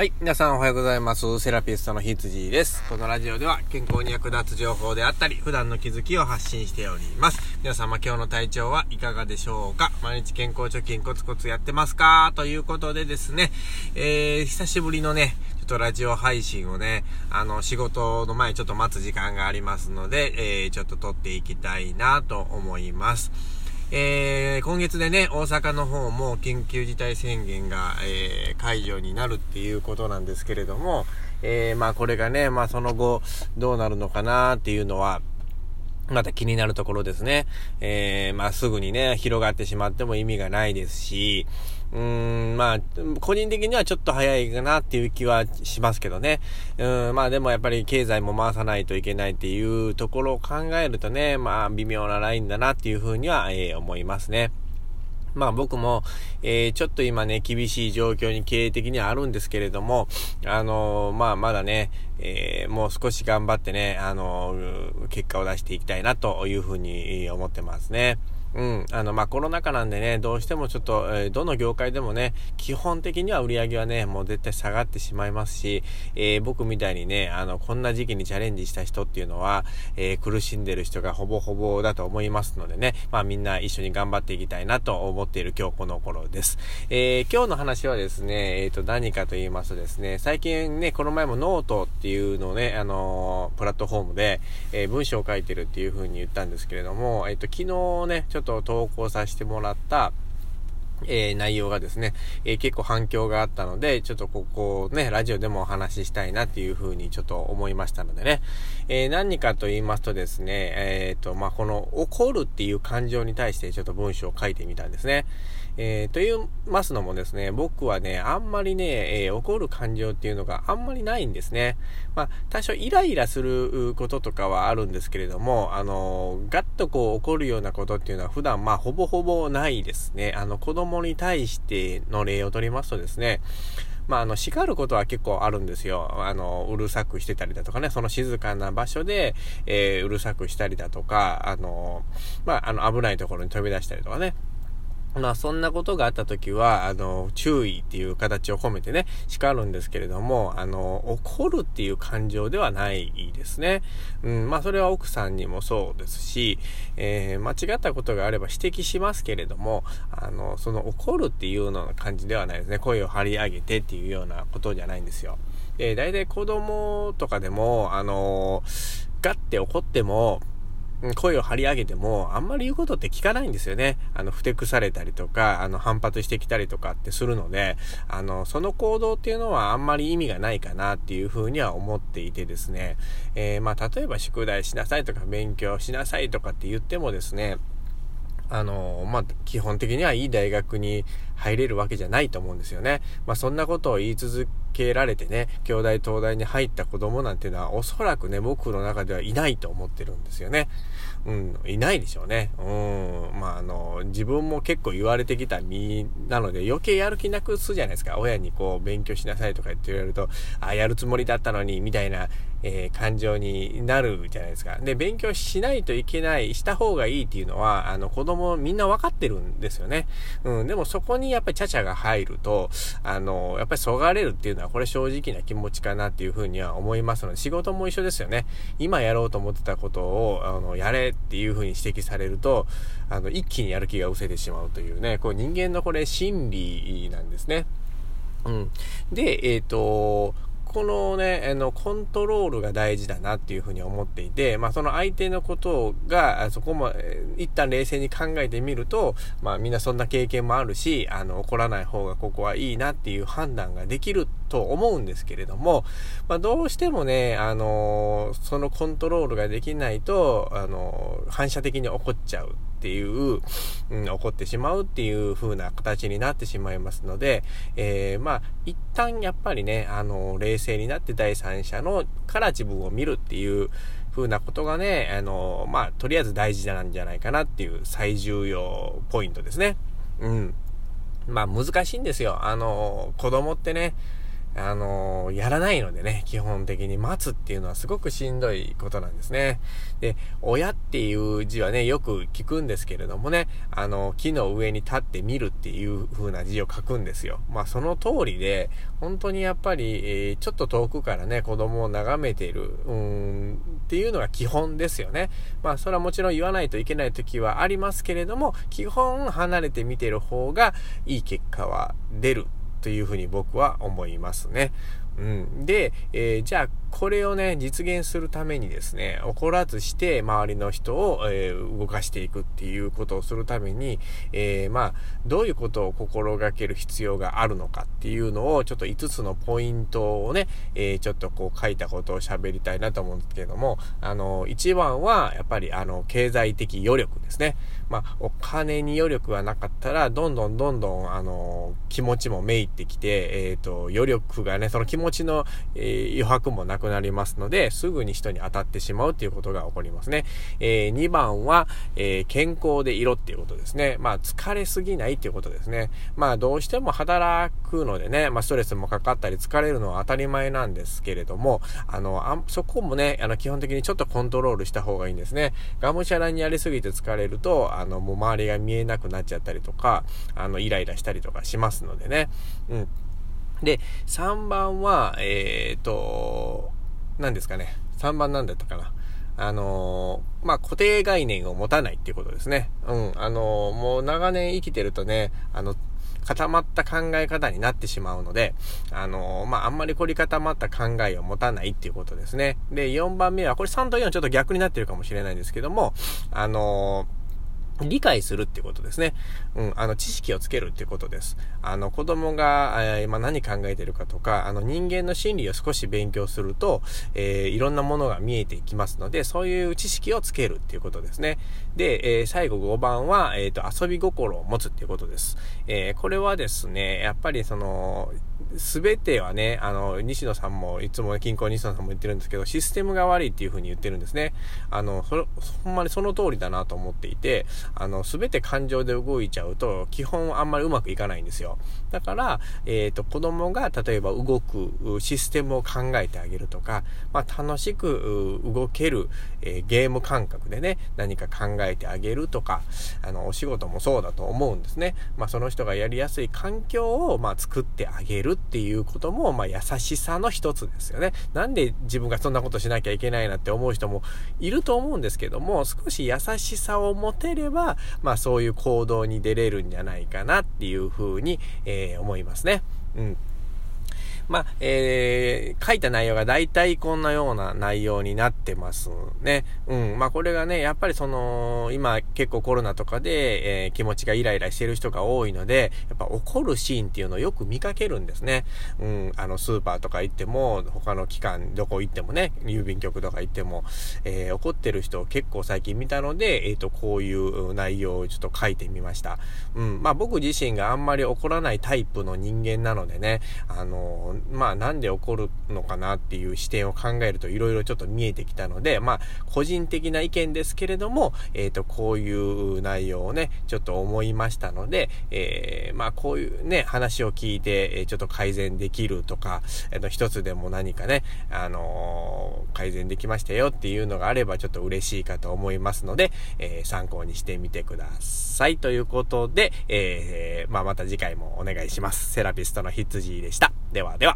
はい。皆さんおはようございます。セラピストのひつじです。このラジオでは健康に役立つ情報であったり、普段の気づきを発信しております。皆様今日の体調はいかがでしょうか？毎日健康貯金コツコツやってますか？ということでですね、えー、久しぶりのね、ちょっとラジオ配信をね、あの、仕事の前ちょっと待つ時間がありますので、えー、ちょっと撮っていきたいなと思います。えー、今月でね、大阪の方も緊急事態宣言が、えー、解除になるっていうことなんですけれども、えー、まあこれがね、まあその後どうなるのかなっていうのは、また気になるところですね。えー、まあすぐにね、広がってしまっても意味がないですし、うーん、まあ、個人的にはちょっと早いかなっていう気はしますけどね。うん、まあでもやっぱり経済も回さないといけないっていうところを考えるとね、まあ微妙なラインだなっていうふうには、えー、思いますね。まあ僕も、えー、ちょっと今ね、厳しい状況に経営的にはあるんですけれども、あのー、まあまだね、えー、もう少し頑張ってね、あの結果を出していきたいなというふうに思ってますね。うん。あの、まあ、コロナ禍なんでね、どうしてもちょっと、えー、どの業界でもね、基本的には売り上げはね、もう絶対下がってしまいますし、えー、僕みたいにね、あの、こんな時期にチャレンジした人っていうのは、えー、苦しんでる人がほぼほぼだと思いますのでね、まあ、みんな一緒に頑張っていきたいなと思っている今日この頃です。え今日の話はですね、えっ、と、何かと言いますとですね、最近ね、この前もノートっていうのをね、あのプラットフォームで、え文章を書いてるっていう風に言ったんですけれども、えっ、と、昨日ね、ちょっとょっと投稿させてもらった、えー、内容がですね、えー、結構反響があったので、ちょっとここね、ラジオでもお話ししたいなっていうふうにちょっと思いましたのでね、えー、何かと言いますとですね、えっ、と、まあ、この怒るっていう感情に対してちょっと文章を書いてみたんですね。え、と言いますのもですね、僕はね、あんまりね、え、怒る感情っていうのがあんまりないんですね。まあ、多少イライラすることとかはあるんですけれども、あのー、ガッとこう怒るようなことっていうのは普段まあほぼほぼないですね。あの、子供に対しての例をとりますとですね、まあ、あの、叱ることは結構あるんですよ。あの、うるさくしてたりだとかね、その静かな場所で、えー、うるさくしたりだとか、あの、まあ、あの、危ないところに飛び出したりとかね、まあそんなことがあった時は、あの、注意っていう形を込めてね、叱るんですけれども、あの、怒るっていう感情ではないですね。うん、まあそれは奥さんにもそうですし、えー、間違ったことがあれば指摘しますけれども、あの、その怒るっていうような感じではないですね。声を張り上げてっていうようなことじゃないんですよ。で、大体子供とかでも、あの、ガッて怒っても、声を張り上げても、あんまり言うことって聞かないんですよね。あの、ふてくされたりとか、あの、反発してきたりとかってするので、あの、その行動っていうのはあんまり意味がないかなっていうふうには思っていてですね、えー、まあ、例えば宿題しなさいとか勉強しなさいとかって言ってもですね、あの、まあ、基本的にはいい大学に入れるわけじゃないと思うんですよね。まあ、そんなことを言い続けられてね、兄弟東大に入った子供なんていうのはおそらくね、僕の中ではいないと思ってるんですよね。うん、いないでしょうね。うん、まあ、あの、自分も結構言われてきた身なので余計やる気なくすじゃないですか。親にこう、勉強しなさいとか言って言われると、あ、やるつもりだったのに、みたいな、えー、感情になるじゃないですか。で、勉強しないといけない、した方がいいっていうのは、あの、子供みんな分かってるんですよね。うん、でもそこににやっぱりちゃちゃが入ると、あの、やっぱりそがれるっていうのは、これ正直な気持ちかなっていうふうには思いますので、仕事も一緒ですよね。今やろうと思ってたことを、あの、やれっていうふうに指摘されると、あの、一気にやる気が失せてしまうというね、こう人間のこれ心理なんですね。うん。で、えっ、ー、と、このね、あの、コントロールが大事だなっていうふうに思っていて、まあその相手のことが、そこも、一旦冷静に考えてみると、まあみんなそんな経験もあるし、あの、怒らない方がここはいいなっていう判断ができると思うんですけれども、まあどうしてもね、あの、そのコントロールができないと、あの、反射的に怒っちゃうっていう、うん、起こってしまうっていう風な形になってしまいますので、えー、まあ、一旦やっぱりね、あの、冷静になって第三者のから自分を見るっていう風なことがね、あの、まあ、とりあえず大事なんじゃないかなっていう最重要ポイントですね。うん。まあ、難しいんですよ。あの、子供ってね、あの、やらないのでね、基本的に待つっていうのはすごくしんどいことなんですね。で、親っていう字はね、よく聞くんですけれどもね、あの、木の上に立って見るっていう風な字を書くんですよ。まあその通りで、本当にやっぱり、えー、ちょっと遠くからね、子供を眺めている、うん、っていうのが基本ですよね。まあそれはもちろん言わないといけない時はありますけれども、基本離れて見てる方がいい結果は出るというふうに僕は思いますね。うん。で、えー、じゃあ、これをね、実現するためにですね、怒らずして周りの人を、えー、動かしていくっていうことをするために、えー、まあ、どういうことを心がける必要があるのかっていうのを、ちょっと5つのポイントをね、えー、ちょっとこう書いたことを喋りたいなと思うんですけども、あの、一番は、やっぱり、あの、経済的余力ですね。まあ、お金に余力がなかったら、どんどんどんどん、あの、気持ちもめいってきて、えっ、と、余力がね、その気持ちちの、え、余白もなくなりますので、すぐに人に当たってしまうっていうことが起こりますね。えー、2番は、えー、健康で色っていうことですね。まあ、疲れすぎないっていうことですね。まあ、どうしても働くのでね、まあ、ストレスもかかったり疲れるのは当たり前なんですけれども、あの、あそこもね、あの、基本的にちょっとコントロールした方がいいんですね。がむしゃらにやりすぎて疲れると、あの、もう周りが見えなくなっちゃったりとか、あの、イライラしたりとかしますのでね。うん。で、3番は、えっ、ー、と、何ですかね。3番なんだったかな。あのー、まあ、固定概念を持たないっていうことですね。うん。あのー、もう長年生きてるとね、あの、固まった考え方になってしまうので、あのー、まあ、あんまり凝り固まった考えを持たないっていうことですね。で、4番目は、これ3と4ちょっと逆になってるかもしれないんですけども、あのー理解するってことですね。うん、あの、知識をつけるってことです。あの、子供が、えー、今何考えてるかとか、あの、人間の心理を少し勉強すると、えー、いろんなものが見えていきますので、そういう知識をつけるっていうことですね。で、えー、最後5番は、えっ、と、遊び心を持つっていうことです。えこれはですね、やっぱりその、すべてはね、あの、西野さんも、いつも近郊西野さんも言ってるんですけど、システムが悪いっていう風に言ってるんですね。あの、そほんまにその通りだなと思っていて、あの、すべて感情で動いちゃうと、基本あんまりうまくいかないんですよ。だから、えっ、ー、と、子供が例えば動くシステムを考えてあげるとか、まあ、楽しく動ける、えー、ゲーム感覚でね、何か考えてあげるとか、あの、お仕事もそうだと思うんですね。まあ、その人がやりやすい環境を、まあ、作ってあげるっていうことも、まあ、優しさの一つですよね。なんで自分がそんなことしなきゃいけないなって思う人もいると思うんですけども、少し優しさを持てれば、まあ、そういう行動に出れるんじゃないかなっていうふうに、えー、思いますね。うん。まあ、えー、書いた内容が大体こんなような内容になってますね。うん。まあ、これがね、やっぱりその、今結構コロナとかで、えー、気持ちがイライラしてる人が多いので、やっぱ怒るシーンっていうのをよく見かけるんですね。うん。あの、スーパーとか行っても、他の機関、どこ行ってもね、郵便局とか行っても、えー、怒ってる人を結構最近見たので、えっ、ー、と、こういう内容をちょっと書いてみました。うん。まあ、僕自身があんまり怒らないタイプの人間なのでね、あのまあなんで起こるのかなっていう視点を考えると色々ちょっと見えてきたので、まあ個人的な意見ですけれども、えっ、ー、と、こういう内容をね、ちょっと思いましたので、えー、まあこういうね、話を聞いて、えちょっと改善できるとか、えっ、と、一つでも何かね、あの、改善できましたよっていうのがあればちょっと嬉しいかと思いますので、え参考にしてみてください。ということで、えまあまた次回もお願いします。セラピストの羊でした。ではでは。